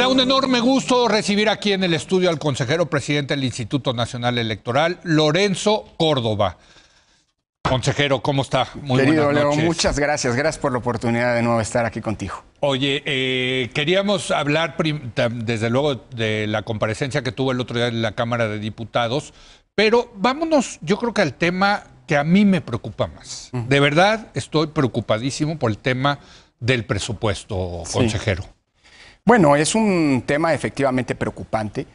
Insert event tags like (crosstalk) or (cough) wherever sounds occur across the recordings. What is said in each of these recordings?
Me da un enorme gusto recibir aquí en el estudio al consejero presidente del Instituto Nacional Electoral, Lorenzo Córdoba. Consejero, ¿cómo está? Muy Querido Leo, muchas gracias. Gracias por la oportunidad de nuevo estar aquí contigo. Oye, eh, queríamos hablar desde luego de la comparecencia que tuvo el otro día en la Cámara de Diputados, pero vámonos, yo creo que al tema que a mí me preocupa más. De verdad estoy preocupadísimo por el tema del presupuesto, consejero. Bueno, es un tema efectivamente preocupante,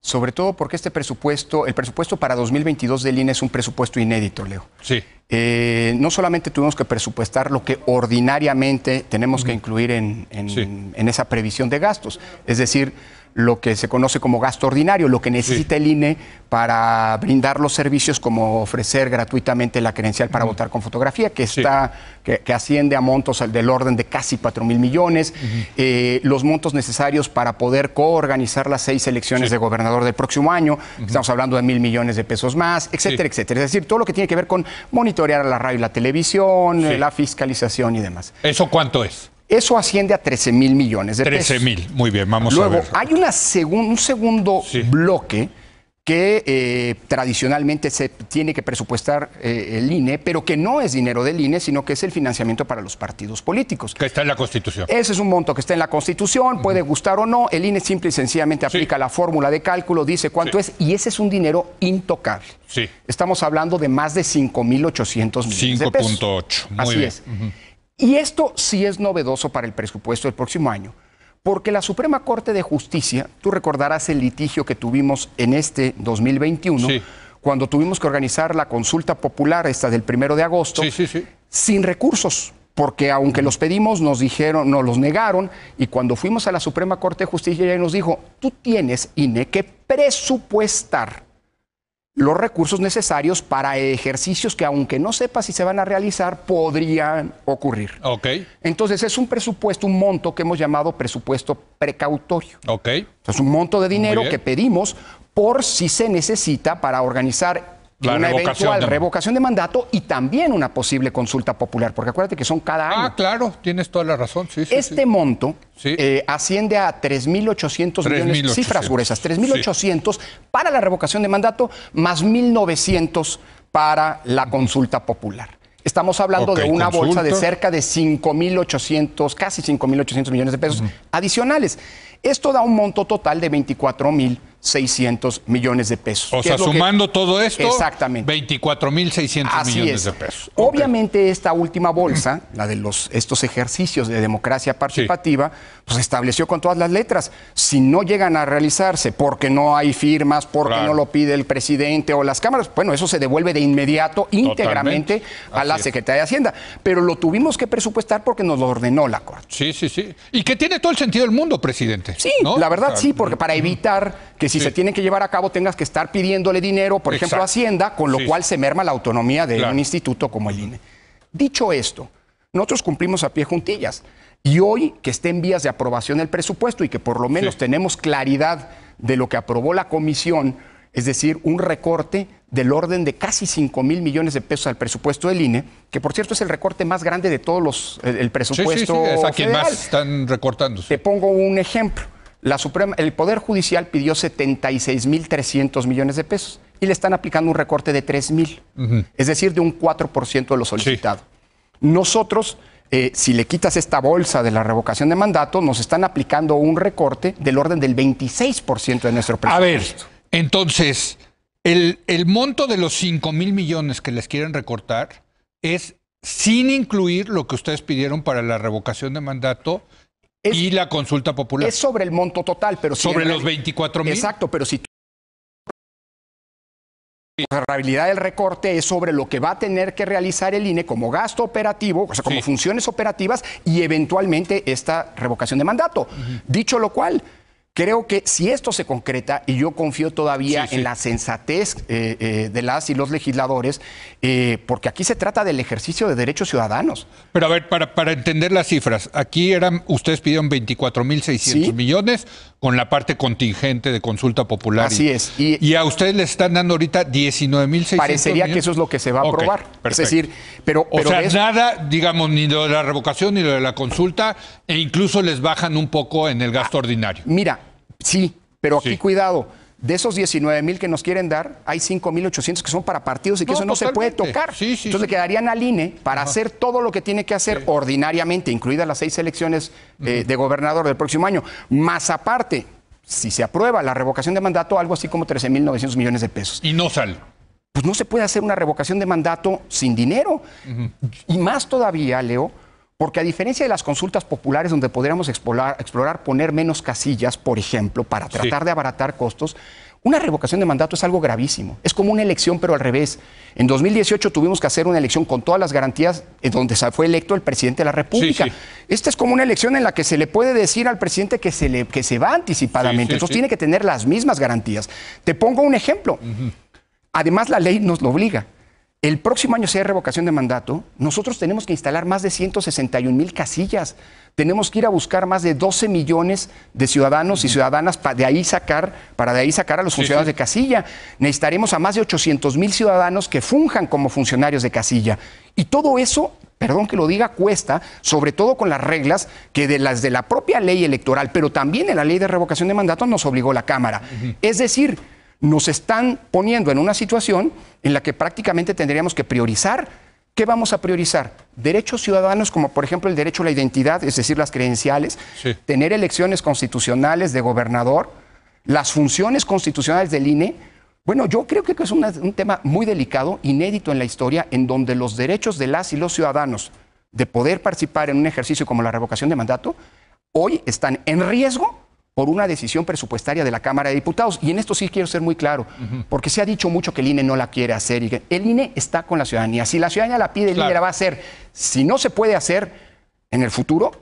sobre todo porque este presupuesto, el presupuesto para 2022 del INE es un presupuesto inédito, Leo. Sí. Eh, no solamente tuvimos que presupuestar lo que ordinariamente tenemos que incluir en, en esa previsión de gastos, es decir, lo que se conoce como gasto ordinario, lo que necesita el INE para brindar los servicios como ofrecer gratuitamente la credencial para votar con fotografía, que está, que, asciende a montos del orden de casi 4 mil millones, eh, los montos necesarios para poder coorganizar las seis elecciones de gobernador del próximo año, estamos hablando de mil millones de pesos más, etcétera, etcétera. Es decir, todo lo que tiene que ver con monitorear la radio y la televisión, la fiscalización y demás. ¿Eso cuánto es? Eso asciende a 13 mil millones de 13 mil, muy bien, vamos a ver. Luego, hay una un segundo bloque que eh, tradicionalmente se tiene que presupuestar eh, el INE, pero que no es dinero del INE, sino que es el financiamiento para los partidos políticos. Que está en la Constitución. Ese es un monto que está en la Constitución, puede gustar o no, el INE simple y sencillamente aplica la fórmula de cálculo, dice cuánto es, y ese es un dinero intocable. Sí. Estamos hablando de más de 5.800 millones de pesos. 5.8, muy Así bien. es. Y esto sí es novedoso para el presupuesto del próximo año, porque la Suprema Corte de Justicia, tú recordarás el litigio que tuvimos en este 2021, cuando tuvimos que organizar la consulta popular, esta del primero de agosto, sin recursos porque aunque los pedimos, nos dijeron, nos los negaron, y cuando fuimos a la Suprema Corte de Justicia, ella nos dijo, tú tienes, INE, que presupuestar los recursos necesarios para ejercicios que, aunque no sepa si se van a realizar, podrían ocurrir. Ok. Entonces, es un presupuesto, un monto que hemos llamado presupuesto precautorio. Ok. Es un monto de dinero que pedimos por si se necesita para organizar una eventual revocación de mandato y también una posible consulta popular, porque acuérdate que son cada año. Ah, claro, tienes toda la razón. Sí, este monto eh, asciende a 3.800 millones, cifras gruesas, 3.800 para la revocación de mandato, más 1.900 para la consulta popular. Estamos hablando de una bolsa de cerca de 5.800, casi 5.800 millones de pesos adicionales. Esto da un monto total de 24.600 millones de pesos. O sea, sumando todo esto, exactamente. 24.600 millones de pesos. Obviamente esta última bolsa, la de los, estos ejercicios de democracia participativa, pues estableció con todas las letras, si no llegan a realizarse porque no hay firmas, porque no lo pide el presidente o las cámaras, bueno, eso se devuelve de inmediato, íntegramente a la Secretaría de Hacienda. Pero lo tuvimos que presupuestar porque nos lo ordenó la Corte. Sí, sí, sí. Y que tiene todo el sentido del mundo, presidente. Sí, la verdad sí, porque para evitar que si se tienen que llevar a cabo tengas que estar pidiéndole dinero, por ejemplo, a Hacienda, con lo cual se merma la autonomía de un instituto como el INE. Dicho esto, nosotros cumplimos a pie juntillas. Y hoy que esté en vías de aprobación el presupuesto y que por lo menos tenemos claridad de lo que aprobó la comisión, es decir, un recorte del orden de casi 5 mil millones de pesos al presupuesto del INE, que por cierto es el recorte más grande de todos los, el, presupuesto. Sí, es a quien más están recortando. Te pongo un ejemplo. La Suprema, el Poder Judicial pidió 76 mil 300 millones de pesos y le están aplicando un recorte de 3 mil, es decir, de un 4% de lo solicitado. Nosotros, eh, si le quitas esta bolsa de la revocación de mandato, nos están aplicando un recorte del orden del 26% de nuestro presupuesto. A ver, entonces, el, monto de los 5 mil millones que les quieren recortar es sin incluir lo que ustedes pidieron para la revocación de mandato y la consulta popular. Es sobre el monto total, pero sobre los 24 mil. Exacto, pero si la realidad del recorte es sobre lo que va a tener que realizar el INE como gasto operativo, o sea, como funciones operativas y eventualmente esta revocación de mandato. Dicho lo cual, Creo que si esto se concreta, y yo confío todavía en la sensatez eh, eh, de las y los legisladores, eh, porque aquí se trata del ejercicio de derechos ciudadanos. Pero a ver, para, para entender las cifras, aquí eran, ustedes pidieron 24.600 millones con la parte contingente de consulta popular. Así es. Y, a ustedes les están dando ahorita 19.600 Parecería que eso es lo que se va a aprobar. es decir, pero... o sea, nada, digamos, ni lo de la revocación ni lo de la consulta, e incluso les bajan un poco en el gasto ordinario. Mira, Sí, pero aquí cuidado. De esos 19 mil que nos quieren dar, hay 5 mil 800 que son para partidos y que eso no se puede tocar. Entonces le quedarían al INE para hacer todo lo que tiene que hacer ordinariamente, incluidas las seis elecciones eh, de gobernador del próximo año. Más aparte, si se aprueba la revocación de mandato, algo así como 13 mil 900 millones de pesos. Y no sale. Pues no se puede hacer una revocación de mandato sin dinero. Y más todavía, Leo, porque a diferencia de las consultas populares donde podríamos explorar, poner menos casillas, por ejemplo, para tratar de abaratar costos, una revocación de mandato es algo gravísimo. Es como una elección, pero al revés. En 2018 tuvimos que hacer una elección con todas las garantías en donde fue electo el presidente de la República. Esta es como una elección en la que se le puede decir al presidente que se, le, que se va anticipadamente. Entonces tiene que tener las mismas garantías. Te pongo un ejemplo. Además, la ley nos lo obliga el próximo año, hay revocación de mandato, nosotros tenemos que instalar más de 161 mil casillas. Tenemos que ir a buscar más de 12 millones de ciudadanos y ciudadanas para de ahí sacar, para de ahí sacar a los funcionarios de casilla. Necesitaremos a más de 800 mil ciudadanos que funjan como funcionarios de casilla. Y todo eso, perdón que lo diga, cuesta, sobre todo con las reglas que de las de la propia ley electoral, pero también en la ley de revocación de mandato nos obligó la Cámara. Es decir, nos están poniendo en una situación en la que prácticamente tendríamos que priorizar. ¿Qué vamos a priorizar? Derechos ciudadanos como por ejemplo el derecho a la identidad, es decir, las credenciales, tener elecciones constitucionales de gobernador, las funciones constitucionales del INE. Bueno, yo creo que es un tema muy delicado, inédito en la historia, en donde los derechos de las y los ciudadanos de poder participar en un ejercicio como la revocación de mandato, hoy están en riesgo por una decisión presupuestaria de la Cámara de Diputados. Y en esto sí quiero ser muy claro, porque se ha dicho mucho que el INE no la quiere hacer. Y el INE está con la ciudadanía. Si la ciudadanía la pide, el INE la va a hacer. Si no se puede hacer en el futuro,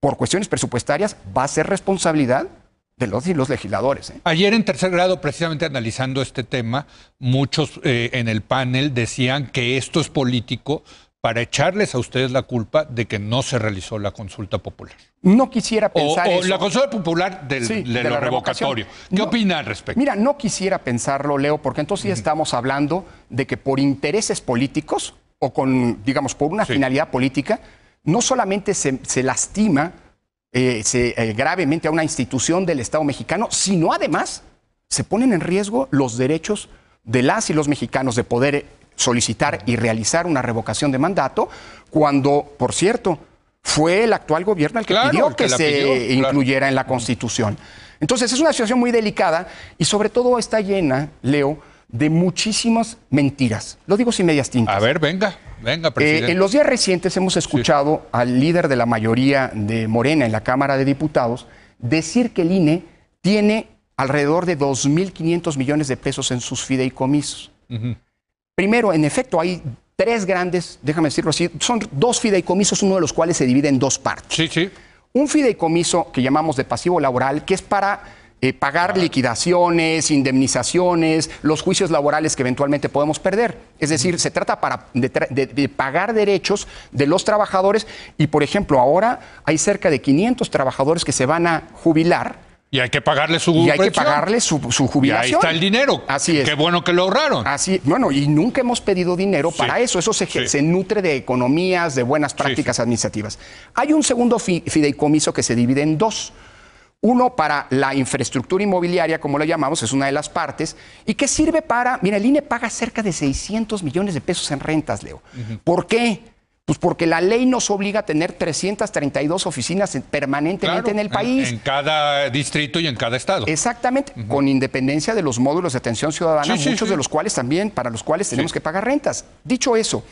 por cuestiones presupuestarias, va a ser responsabilidad de los y los legisladores. ¿eh? Ayer en tercer grado, precisamente analizando este tema, muchos eh, en el panel decían que esto es político para echarles a ustedes la culpa de que no se realizó la consulta popular. No quisiera pensar o, la consulta popular del, de, lo revocatorio. ¿Qué opina al respecto? Mira, no quisiera pensarlo, Leo, porque entonces ya estamos hablando de que por intereses políticos o con, digamos, por una finalidad política, no solamente se, lastima eh, eh, gravemente a una institución del Estado mexicano, sino además se ponen en riesgo los derechos de las y los mexicanos de poder solicitar y realizar una revocación de mandato, cuando, por cierto, fue el actual gobierno el que pidió que, se incluyera en la Constitución. Entonces es una situación muy delicada y sobre todo está llena, Leo, de muchísimas mentiras. Lo digo sin medias tintas. A ver, venga, venga, eh, presidente. en los días recientes hemos escuchado al líder de la mayoría de Morena en la Cámara de Diputados decir que el INE tiene alrededor de 2.500 millones de pesos en sus fideicomisos. Primero, en efecto, hay tres grandes, déjame decirlo así, son dos fideicomisos, uno de los cuales se divide en dos partes. Sí, sí. Un fideicomiso que llamamos de pasivo laboral, que es para eh, pagar liquidaciones, indemnizaciones, los juicios laborales que eventualmente podemos perder. Es decir, se trata para, de, pagar derechos de los trabajadores y, por ejemplo, ahora hay cerca de 500 trabajadores que se van a jubilar y hay que pagarle su Y hay que pagarle su, jubilación. Y ahí está el dinero. Así es. Qué bueno que lo ahorraron. Así, bueno, y nunca hemos pedido dinero para eso. Eso se, nutre de economías, de buenas prácticas administrativas. Hay un segundo fideicomiso que se divide en dos. Uno para la infraestructura inmobiliaria, como lo llamamos, es una de las partes, y que sirve para, mira, el INE paga cerca de 600 millones de pesos en rentas, Leo. ¿Por qué? Pues porque la ley nos obliga a tener 332 oficinas permanentemente en el país. En, cada distrito y en cada estado. Exactamente, con independencia de los módulos de atención ciudadana, muchos de los cuales también, para los cuales tenemos que pagar rentas. Dicho eso,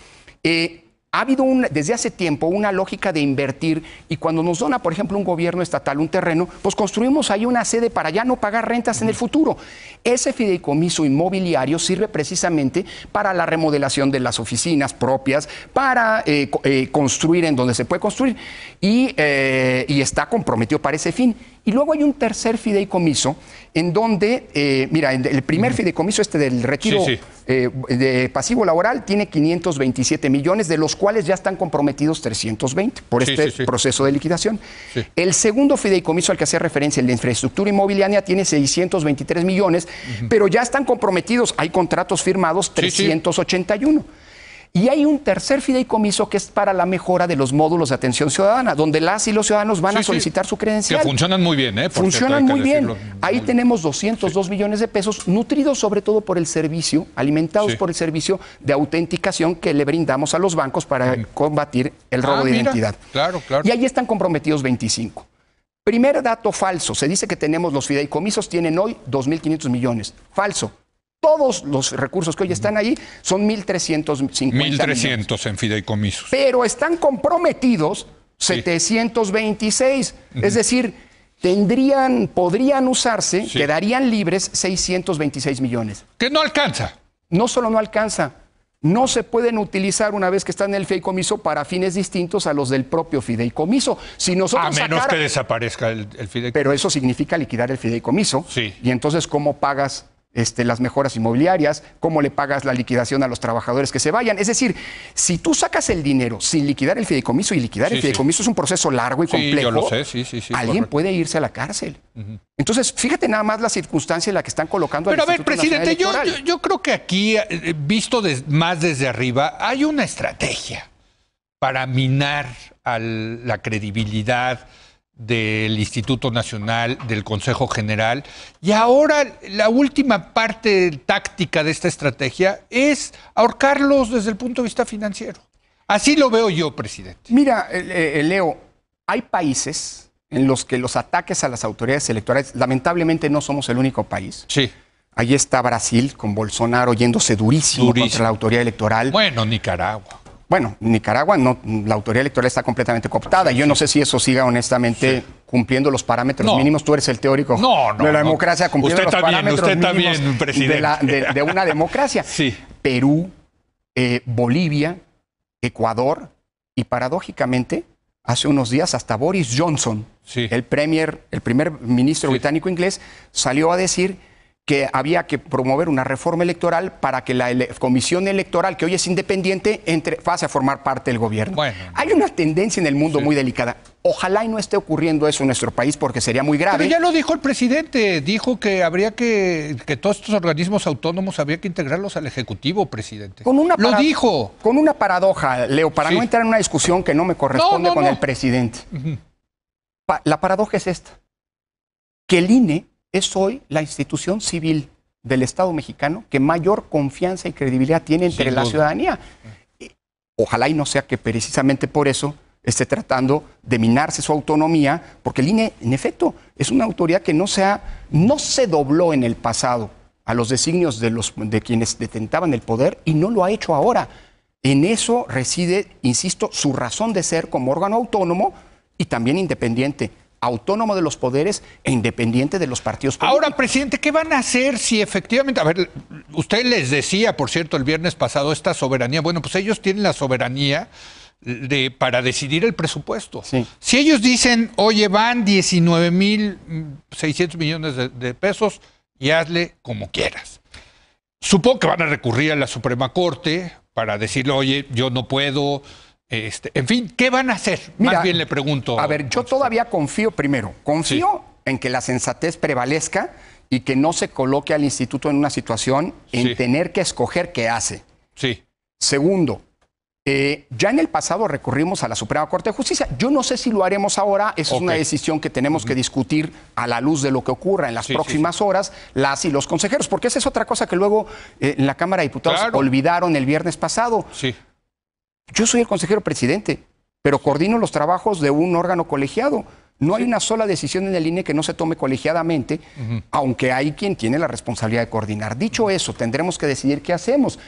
eh, ha habido desde hace tiempo una lógica de invertir y cuando nos dona, por ejemplo, un gobierno estatal un terreno, pues construimos ahí una sede para ya no pagar rentas en el futuro. Ese fideicomiso inmobiliario sirve precisamente para la remodelación de las oficinas propias, para eh, eh, construir en donde se puede construir y, eh, y está comprometido para ese fin. Y luego hay un tercer fideicomiso en donde, eh, mira, el primer fideicomiso este del retiro eh, de pasivo laboral tiene 527 millones, de los cuales ya están comprometidos 320 por este proceso de liquidación. El segundo fideicomiso al que hacía referencia, el de infraestructura inmobiliaria, tiene 623 millones, pero ya están comprometidos, hay contratos firmados 381. Y hay un tercer fideicomiso que es para la mejora de los módulos de atención ciudadana, donde las y los ciudadanos van a solicitar su credencial. Que funcionan muy bien, ¿eh? funcionan muy bien. Ahí tenemos 202 millones de pesos, nutridos sobre todo por el servicio, alimentados por el servicio de autenticación que le brindamos a los bancos para combatir el robo ah, de identidad. Claro, claro. Y ahí están comprometidos 25. Primer dato falso. Se dice que tenemos los fideicomisos, tienen hoy 2.500 millones. Falso todos los recursos que hoy están ahí son 1.350 1.300 en fideicomisos. Pero están comprometidos 726. Es decir, tendrían, podrían usarse, quedarían libres 626 millones. Que no alcanza. No solo no alcanza, no se pueden utilizar una vez que están en el fideicomiso para fines distintos a los del propio fideicomiso. Si nosotros a menos que desaparezca el, el, fideicomiso. Pero eso significa liquidar el fideicomiso. Sí. Y entonces, ¿cómo pagas este, las mejoras inmobiliarias, cómo le pagas la liquidación a los trabajadores que se vayan. Es decir, si tú sacas el dinero sin liquidar el fideicomiso, y liquidar el fideicomiso es un proceso largo y complejo, alguien puede irse a la cárcel. Entonces, fíjate nada más la circunstancia en la que están colocando Pero a ver, presidente, yo, yo, creo que aquí, eh, visto más desde arriba, hay una estrategia para minar a la credibilidad del Instituto Nacional, del Consejo General. Y ahora la última parte táctica de esta estrategia es ahorcarlos desde el punto de vista financiero. Así lo veo yo, presidente. Mira, eh, eh, Leo, hay países en los que los ataques a las autoridades electorales, lamentablemente no somos el único país. Sí. Ahí está Brasil con Bolsonaro yéndose durísimo, durísimo. contra la autoridad electoral. Bueno, Nicaragua. Bueno, Nicaragua no, la autoridad electoral está completamente cooptada. Yo no sé si eso siga honestamente cumpliendo los parámetros mínimos. Tú eres el teórico de la democracia cumpliendo los parámetros mínimos de, una democracia. (laughs) Sí. Perú, eh, Bolivia, Ecuador y paradójicamente hace unos días hasta Boris Johnson, el premier, el primer ministro británico inglés, salió a decir que había que promover una reforma electoral para que la comisión electoral, que hoy es independiente, entre, pase a formar parte del gobierno. Hay una tendencia en el mundo muy delicada. Ojalá y no esté ocurriendo eso en nuestro país porque sería muy grave. Pero ya lo dijo el presidente, dijo que habría que, que todos estos organismos autónomos habría que integrarlos al Ejecutivo, presidente. Con una lo dijo. Con una paradoja, Leo, para no entrar en una discusión que no me corresponde con el presidente. la paradoja es esta, que el INE es hoy la institución civil del Estado mexicano que mayor confianza y credibilidad tiene entre la ciudadanía. Ojalá y no sea que precisamente por eso esté tratando de minarse su autonomía, porque el INE, en efecto, es una autoridad que no se, no se dobló en el pasado a los designios de, los, de quienes detentaban el poder y no lo ha hecho ahora. En eso reside, insisto, su razón de ser como órgano autónomo y también independiente autónomo de los poderes e independiente de los partidos políticos. Ahora, presidente, ¿qué van a hacer si efectivamente, a ver, usted les decía, por cierto, el viernes pasado, esta soberanía, bueno, pues ellos tienen la soberanía de, para decidir el presupuesto. Si ellos dicen, oye, van 19 mil 600 millones de, de pesos y hazle como quieras. Supongo que van a recurrir a la Suprema Corte para decirle, oye, yo no puedo, este, en fin, ¿qué van a hacer? Más bien le pregunto. A ver, yo todavía confío, primero, confío en que la sensatez prevalezca y que no se coloque al instituto en una situación en tener que escoger qué hace. Sí. Segundo, eh, ya en el pasado recurrimos a la Suprema Corte de Justicia. Yo no sé si lo haremos ahora. Esa es una decisión que tenemos que discutir a la luz de lo que ocurra en las próximas horas, las y los consejeros, porque esa es otra cosa que luego eh, en la Cámara de Diputados olvidaron el viernes pasado. Sí. Yo soy el consejero presidente, pero coordino los trabajos de un órgano colegiado. No hay una sola decisión en el INE que no se tome colegiadamente, aunque hay quien tiene la responsabilidad de coordinar. Dicho eso, tendremos que decidir qué hacemos.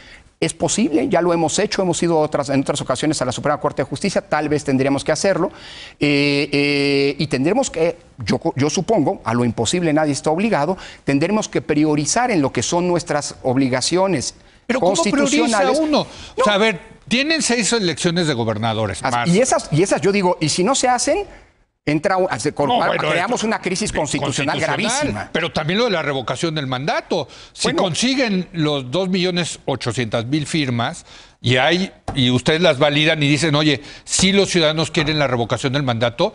Es posible, ya lo hemos hecho, hemos ido otras, en otras ocasiones a la Suprema Corte de Justicia, tal vez tendríamos que hacerlo, eh, eh, y tendremos que, yo, yo supongo, a lo imposible nadie está obligado, tendremos que priorizar en lo que son nuestras obligaciones Pero ¿cómo prioriza uno? O sea, a ver, tienen seis elecciones de gobernadores. Y, esas, y esas, yo digo, y si no se hacen, entra, creamos una crisis constitucional, gravísima. Pero también lo de la revocación del mandato. Si consiguen los 2.800.000 firmas y hay y ustedes las validan y dicen, oye, si los ciudadanos quieren la revocación del mandato,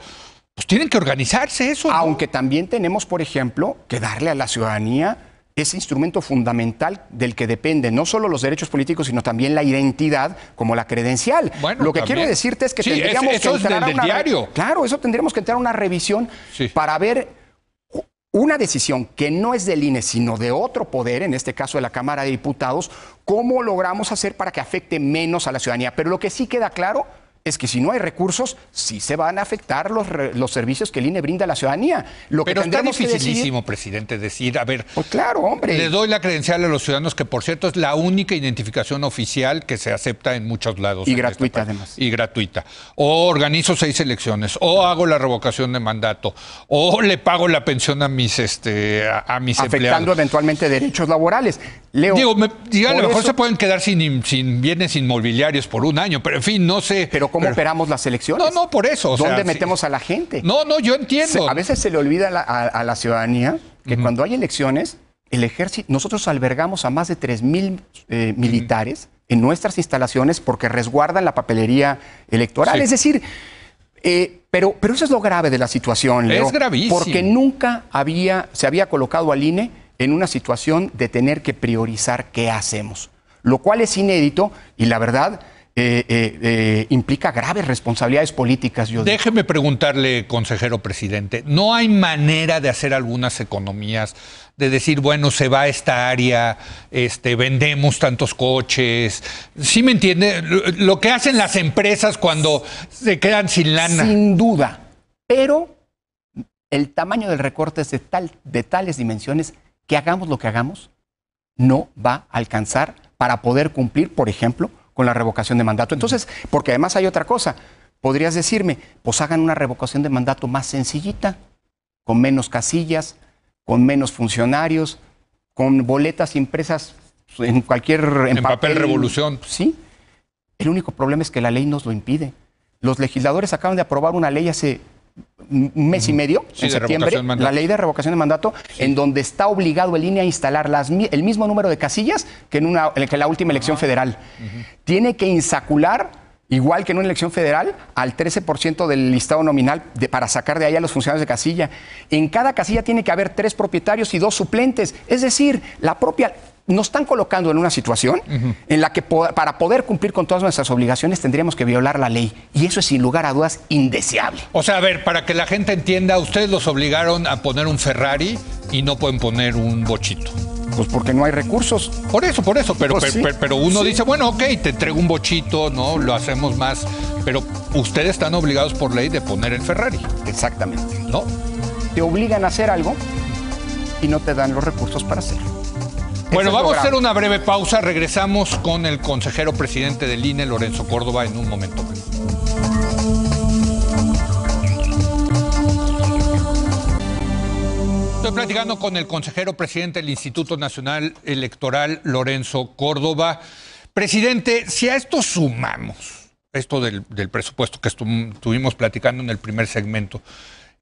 pues tienen que organizarse eso. Aunque también tenemos, por ejemplo, que darle a la ciudadanía ese instrumento fundamental del que depende no solo los derechos políticos, sino también la identidad como la credencial. Lo que quiero decirte es que tendríamos que entrar a una diario. Claro, eso tendríamos que entrar a una revisión para ver una decisión que no es del INE, sino de otro poder, en este caso de la Cámara de Diputados, cómo logramos hacer para que afecte menos a la ciudadanía. Pero lo que sí queda claro es que si no hay recursos, sí se van a afectar los, los servicios que el INE brinda a la ciudadanía. Lo Pero que está dificilísimo, presidente, decir, a ver, pues claro, hombre. le doy la credencial a los ciudadanos, que por cierto es la única identificación oficial que se acepta en muchos lados. Y gratuita además. Y gratuita. O organizo seis elecciones, o hago la revocación de mandato, o le pago la pensión a mis, este, a, mis Afectando eventualmente derechos laborales. Leo, Digo, a lo mejor se pueden quedar sin, sin bienes inmobiliarios por un año, pero en fin, no sé. Pero ¿cómo operamos las elecciones? No, no, por eso. ¿Dónde metemos a la gente? No, no, yo entiendo. a veces se le olvida a, la ciudadanía que cuando hay elecciones, el ejército, nosotros albergamos a más de 3 mil eh, militares en nuestras instalaciones porque resguardan la papelería electoral. Es decir, eh, pero, pero eso es lo grave de la situación, Leo. Es gravísimo. Porque nunca había, se había colocado al INE en una situación de tener que priorizar qué hacemos, lo cual es inédito y la verdad eh, eh, eh, implica graves responsabilidades políticas. Déjeme preguntarle, consejero presidente, ¿no hay manera de hacer algunas economías? De decir, bueno, se va a esta área, este, vendemos tantos coches. ¿Sí me entiende? Lo que hacen las empresas cuando se quedan sin lana. Sin duda. Pero el tamaño del recorte es de, tal, de tales dimensiones que hagamos lo que hagamos, no va a alcanzar para poder cumplir, por ejemplo, con la revocación de mandato. Entonces, porque además hay otra cosa, podrías decirme, pues hagan una revocación de mandato más sencillita, con menos casillas, con menos funcionarios, con boletas impresas en cualquier... En, papel, revolución. Sí. El único problema es que la ley nos lo impide. Los legisladores acaban de aprobar una ley hace un mes y medio, en septiembre, la ley de revocación de mandato, en donde está obligado el INE a instalar las, el mismo número de casillas que en, una, que la última elección federal. Tiene que insacular igual que en una elección federal, al 13% del listado nominal para sacar de ahí a los funcionarios de casilla. En cada casilla tiene que haber tres propietarios y dos suplentes. Es decir, la propia nos están colocando en una situación en la que para poder cumplir con todas nuestras obligaciones tendríamos que violar la ley. Y eso es sin lugar a dudas indeseable. O sea, a ver, para que la gente entienda, ustedes los obligaron a poner un Ferrari y no pueden poner un bochito. Pues porque no hay recursos. Por eso, por eso. Pero, pues pero, uno dice, bueno, ok, te entrego un bochito, ¿no? Lo hacemos más. Pero ustedes están obligados por ley de poner el Ferrari. Exactamente. ¿No? Te obligan a hacer algo y no te dan los recursos para hacerlo. Bueno, vamos a hacer una breve pausa. Regresamos con el consejero presidente del INE, Lorenzo Córdoba, en un momento Estoy platicando con el consejero presidente del Instituto Nacional Electoral, Lorenzo Córdoba. Presidente, si a esto sumamos, esto del, presupuesto que estuvimos platicando en el primer segmento,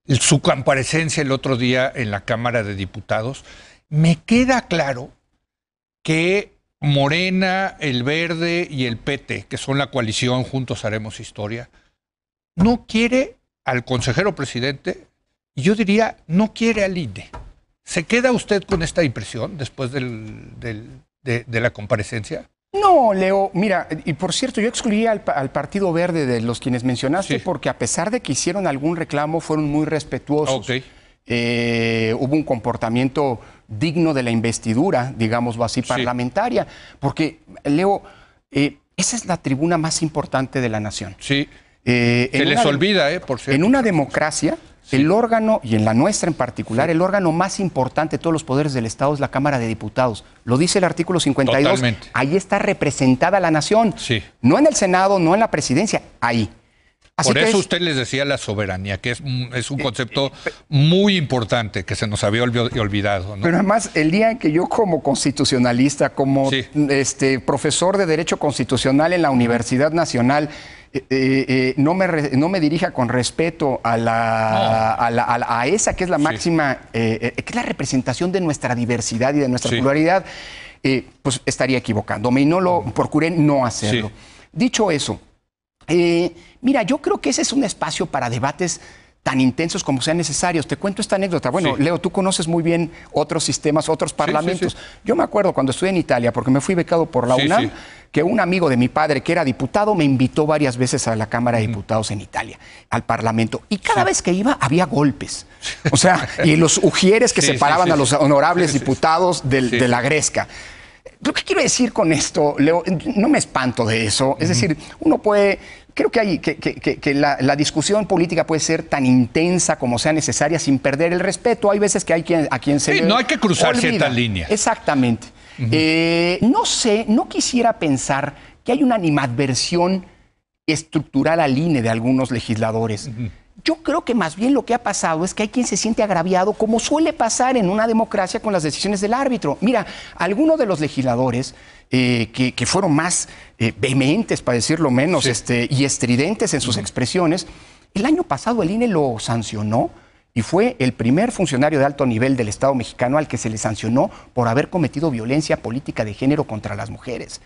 su comparecencia el otro día en la Cámara de Diputados, me queda claro que Morena, el Verde y el PT, que son la coalición Juntos Haremos Historia, no quiere al consejero presidente, y yo diría, no quiere al INE. ¿Se queda usted con esta impresión después del, de, la comparecencia? No, Leo, mira, y por cierto, yo excluí al, Partido Verde de los quienes mencionaste porque a pesar de que hicieron algún reclamo, fueron muy respetuosos. Eh, hubo un comportamiento digno de la investidura, digámoslo así, parlamentaria. Porque, Leo, eh, esa es la tribuna más importante de la nación. Sí. Eh, Se les olvida, ¿eh? Por cierto. En una democracia, el órgano, y en la nuestra en particular, el órgano más importante de todos los poderes del Estado es la Cámara de Diputados. Lo dice el artículo 52. Totalmente. Ahí está representada la nación. Sí. No en el Senado, no en la presidencia, ahí. Por eso usted les decía la soberanía, que es, es un eh, concepto eh, muy importante que se nos había olvidado. Pero además, el día en que yo como constitucionalista, como este, profesor de Derecho Constitucional en la Universidad Nacional, eh, eh, no, me no me dirija con respeto a, la, a, esa que es la máxima, que es la representación de nuestra diversidad y de nuestra pluralidad, pues estaría equivocándome y no lo procuré no hacerlo. Dicho eso, mira, yo creo que ese es un espacio para debates tan intensos como sean necesarios. Te cuento esta anécdota. Bueno, Leo, tú conoces muy bien otros sistemas, otros parlamentos. Yo me acuerdo cuando estuve en Italia, porque me fui becado por la UNAM, que un amigo de mi padre, que era diputado, me invitó varias veces a la Cámara de Diputados en Italia, al Parlamento. Y cada vez que iba, había golpes. O sea, y los ujieres que separaban a los honorables diputados de la gresca. Lo que quiero decir con esto, Leo, no me espanto de eso. Es decir, uno puede creo que, hay, que, la, discusión política puede ser tan intensa como sea necesaria sin perder el respeto. Hay veces que hay quien, a quien se... Sí, no hay que cruzar ciertas líneas. Exactamente. Eh, no sé, no quisiera pensar que hay una animadversión estructural al INE de algunos legisladores. Yo creo que más bien lo que ha pasado es que hay quien se siente agraviado, como suele pasar en una democracia con las decisiones del árbitro. Mira, algunos de los legisladores eh, que, fueron más eh, vehementes, para decirlo menos, este, y estridentes en sus expresiones, el año pasado el INE lo sancionó y fue el primer funcionario de alto nivel del Estado mexicano al que se le sancionó por haber cometido violencia política de género contra las mujeres.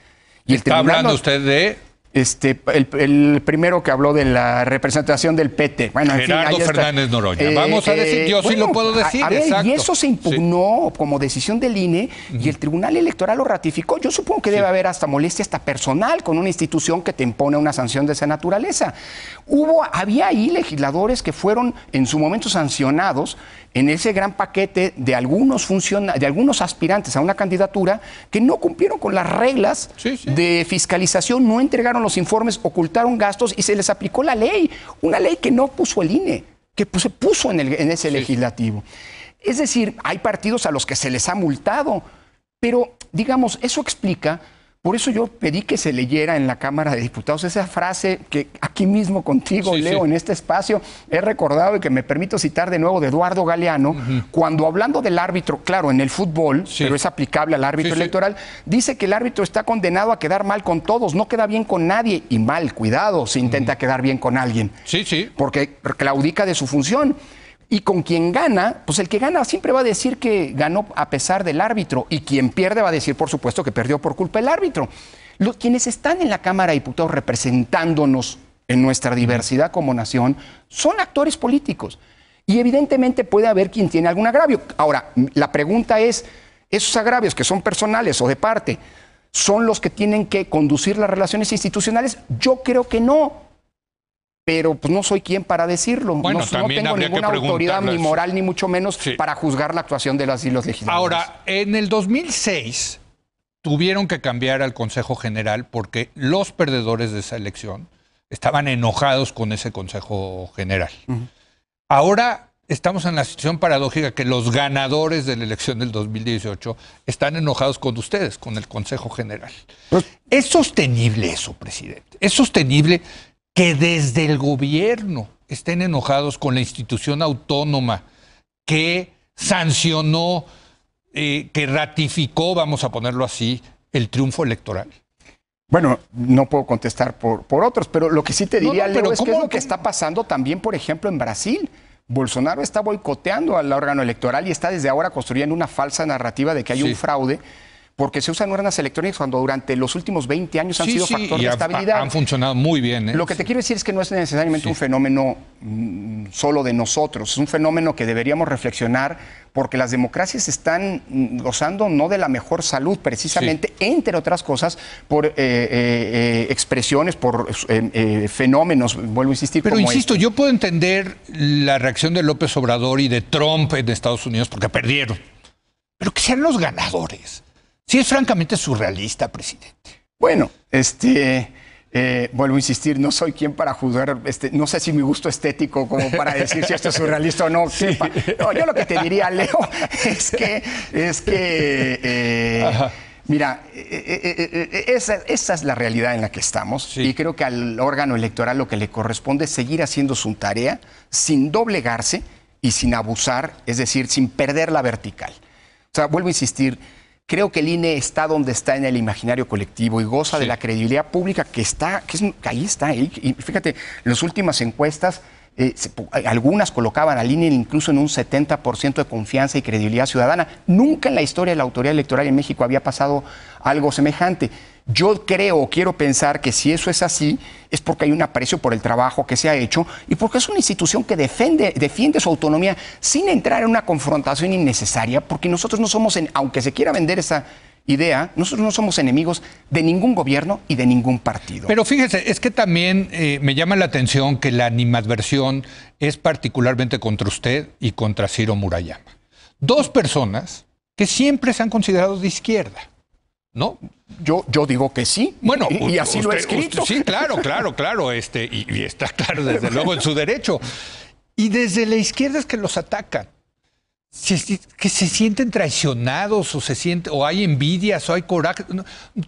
Y el ¿Está hablando usted de este, el, primero que habló de la representación del PT. Bueno, Gerardo Fernández Noroña. Eh, Vamos a decir, yo sí lo puedo decir. y eso se impugnó como decisión del INE y el Tribunal Electoral lo ratificó. Yo supongo que debe haber hasta molestia hasta personal con una institución que te impone una sanción de esa naturaleza. Hubo, había ahí legisladores que fueron en su momento sancionados en ese gran paquete de algunos, de algunos aspirantes a una candidatura que no cumplieron con las reglas de fiscalización, no entregaron los informes, ocultaron gastos y se les aplicó la ley, una ley que no puso el INE, que se puso en, en ese legislativo. Es decir, hay partidos a los que se les ha multado, pero digamos, eso explica por eso yo pedí que se leyera en la Cámara de Diputados esa frase que aquí mismo contigo, Leo, en este espacio, he recordado y que me permito citar de nuevo de Eduardo Galeano, cuando hablando del árbitro, claro, en el fútbol, pero es aplicable al árbitro electoral, dice que el árbitro está condenado a quedar mal con todos, no queda bien con nadie, y mal, cuidado, si intenta quedar bien con alguien. Sí, sí. Porque claudica de su función. Y con quien gana, pues el que gana siempre va a decir que ganó a pesar del árbitro. Y quien pierde va a decir, por supuesto, que perdió por culpa del árbitro. Los, quienes están en la Cámara de Diputados representándonos en nuestra diversidad como nación son actores políticos. Y evidentemente puede haber quien tiene algún agravio. Ahora, la pregunta es, ¿esos agravios que son personales o de parte son los que tienen que conducir las relaciones institucionales? Yo creo que no pero pues no soy quien para decirlo. Bueno, no, no tengo ninguna autoridad ni moral ni mucho menos para juzgar la actuación de las y los legisladores. Ahora, en el 2006 tuvieron que cambiar al Consejo General porque los perdedores de esa elección estaban enojados con ese Consejo General. Ahora estamos en la situación paradójica que los ganadores de la elección del 2018 están enojados con ustedes, con el Consejo General. Pues ¿Es sostenible eso, presidente? ¿Es sostenible que desde el gobierno estén enojados con la institución autónoma que sancionó, eh, que ratificó, vamos a ponerlo así, el triunfo electoral? Bueno, no puedo contestar por, por otros, pero lo que sí te diría, Leo, es que es lo que está pasando también, por ejemplo, en Brasil. Bolsonaro está boicoteando al órgano electoral y está desde ahora construyendo una falsa narrativa de que hay un fraude porque se usan urnas electrónicas cuando durante los últimos 20 años han sido factor de estabilidad. Han funcionado muy bien. ¿eh? Lo que te quiero decir es que no es necesariamente un fenómeno mm, solo de nosotros, es un fenómeno que deberíamos reflexionar porque las democracias están mm, gozando no de la mejor salud, precisamente, entre otras cosas, por eh, eh, expresiones, por fenómenos, vuelvo a insistir. Pero insisto, este. yo puedo entender la reacción de López Obrador y de Trump en Estados Unidos porque perdieron, pero que sean los ganadores. Sí, es francamente surrealista, presidente. Bueno, este. Eh, vuelvo a insistir, no soy quien para juzgar, este, no sé si mi gusto estético como para decir si esto es surrealista o no. (laughs) yo lo que te diría, Leo, (laughs) es que, es que eh, mira, eh, esa, es la realidad en la que estamos y creo que al órgano electoral lo que le corresponde es seguir haciendo su tarea sin doblegarse y sin abusar, es decir, sin perder la vertical. O sea, vuelvo a insistir, Creo que el INE está donde está en el imaginario colectivo y goza de la credibilidad pública que está, que, es, ahí está. Y, fíjate, en las últimas encuestas, eh, algunas colocaban al INE incluso en un 70% de confianza y credibilidad ciudadana. Nunca en la historia de la autoridad electoral en México había pasado algo semejante. Yo creo quiero pensar que si eso es así, es porque hay un aprecio por el trabajo que se ha hecho y porque es una institución que defiende, defiende su autonomía sin entrar en una confrontación innecesaria, porque nosotros no somos, en, aunque se quiera vender esa idea, nosotros no somos enemigos de ningún gobierno y de ningún partido. Pero fíjese, es que también eh, me llama la atención que la animadversión es particularmente contra usted y contra Ciro Murayama. Dos personas que siempre se han considerado de izquierda. ¿No? Yo, yo digo que sí. Bueno, y, así lo he escrito. sí, claro, claro, claro. Este, y, está claro, desde luego, en su derecho. Y desde la izquierda es que los atacan. que se sienten traicionados o se siente, o hay envidias o hay coraje.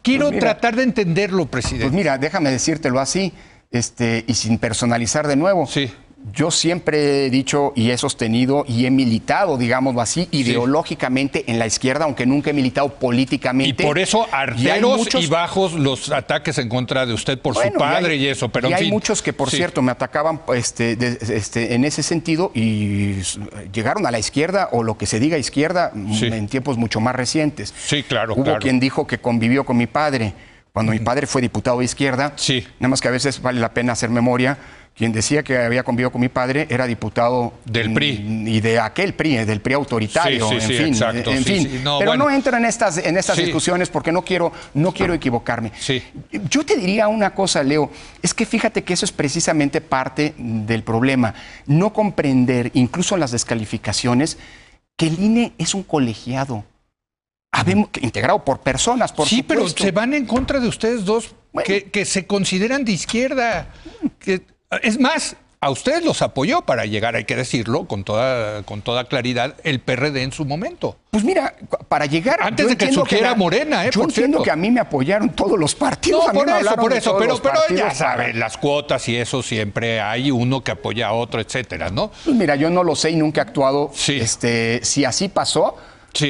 quiero pues tratar de entenderlo, presidente. Pues mira, déjame decírtelo así, este, y sin personalizar de nuevo. Sí yo siempre he dicho y he sostenido y he militado, digámoslo así, ideológicamente en la izquierda, aunque nunca he militado políticamente. Y por eso arteros y, bajos los ataques en contra de usted por su padre y, eso. Pero y hay muchos que, por cierto, me atacaban este, este, en ese sentido y llegaron a la izquierda o lo que se diga izquierda en tiempos mucho más recientes. Sí, claro. Hubo quien dijo que convivió con mi padre cuando mi padre fue diputado de izquierda. Sí. Nada más que a veces vale la pena hacer memoria quien decía que había convivido con mi padre era diputado del PRI y de aquel PRI, del PRI autoritario, en fin, en fin. Pero no entro en estas en estas discusiones porque no quiero no quiero equivocarme. Yo te diría una cosa, Leo, es que fíjate que eso es precisamente parte del problema, no comprender incluso en las descalificaciones que el INE es un colegiado. integrado por personas, por Sí, pero se van en contra de ustedes dos que, que, se consideran de izquierda. Que, es más, a ustedes los apoyó para llegar, hay que decirlo con toda, con toda claridad, el PRD en su momento. Pues mira, para llegar. Antes de que surgiera Morena, ¿eh? Yo entiendo que a mí me apoyaron todos los partidos. No, por eso, por eso. Pero, pero ya saben, las cuotas y eso siempre hay uno que apoya a otro, etcétera, ¿no? Pues mira, yo no lo sé y nunca he actuado. Sí. Este, si así pasó,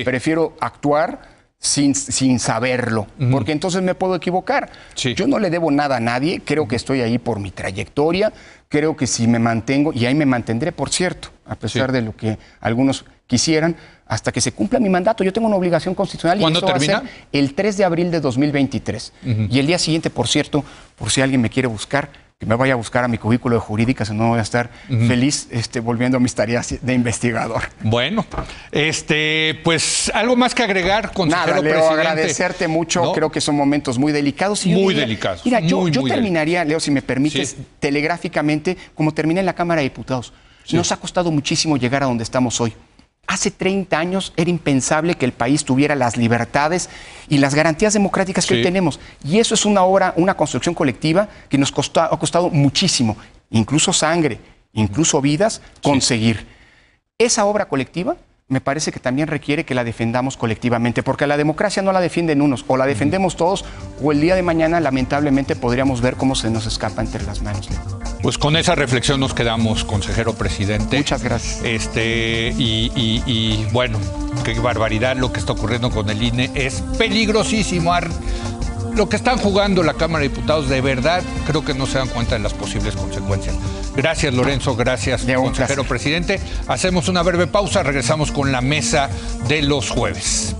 prefiero actuar sin, sin saberlo, porque entonces me puedo equivocar. Yo no le debo nada a nadie, creo que estoy ahí por mi trayectoria, creo que si me mantengo, y ahí me mantendré, por cierto, a pesar de lo que algunos quisieran, hasta que se cumpla mi mandato. Yo tengo una obligación constitucional y eso termina? va a ser el 3 de abril de 2023. Y el día siguiente, por cierto, por si alguien me quiere buscar, que me vaya a buscar a mi cubículo de jurídica, si no voy a estar feliz este, volviendo a mis tareas de investigador. Bueno, este, pues algo más que agregar, consejero Nada, Leo, agradecerte mucho. Creo que son momentos muy delicados. muy delicados. Mira, yo, terminaría, Leo, si me permites, telegráficamente, como terminé en la Cámara de Diputados. Nos ha costado muchísimo llegar a donde estamos hoy. Hace 30 años era impensable que el país tuviera las libertades y las garantías democráticas que hoy tenemos. Y eso es una obra, una construcción colectiva que nos ha costado muchísimo, incluso sangre, incluso vidas, conseguir. Esa obra colectiva me parece que también requiere que la defendamos colectivamente, porque la democracia no la defienden unos, o la defendemos todos, o el día de mañana lamentablemente podríamos ver cómo se nos escapa entre las manos. Pues con esa reflexión nos quedamos, consejero presidente. Muchas gracias. Este, y, bueno, qué barbaridad lo que está ocurriendo con el INE. Es peligrosísimo. Lo que están jugando la Cámara de Diputados, de verdad, creo que no se dan cuenta de las posibles consecuencias. Gracias, Lorenzo. Gracias, consejero presidente. Hacemos una breve pausa. Regresamos con la mesa de los jueves.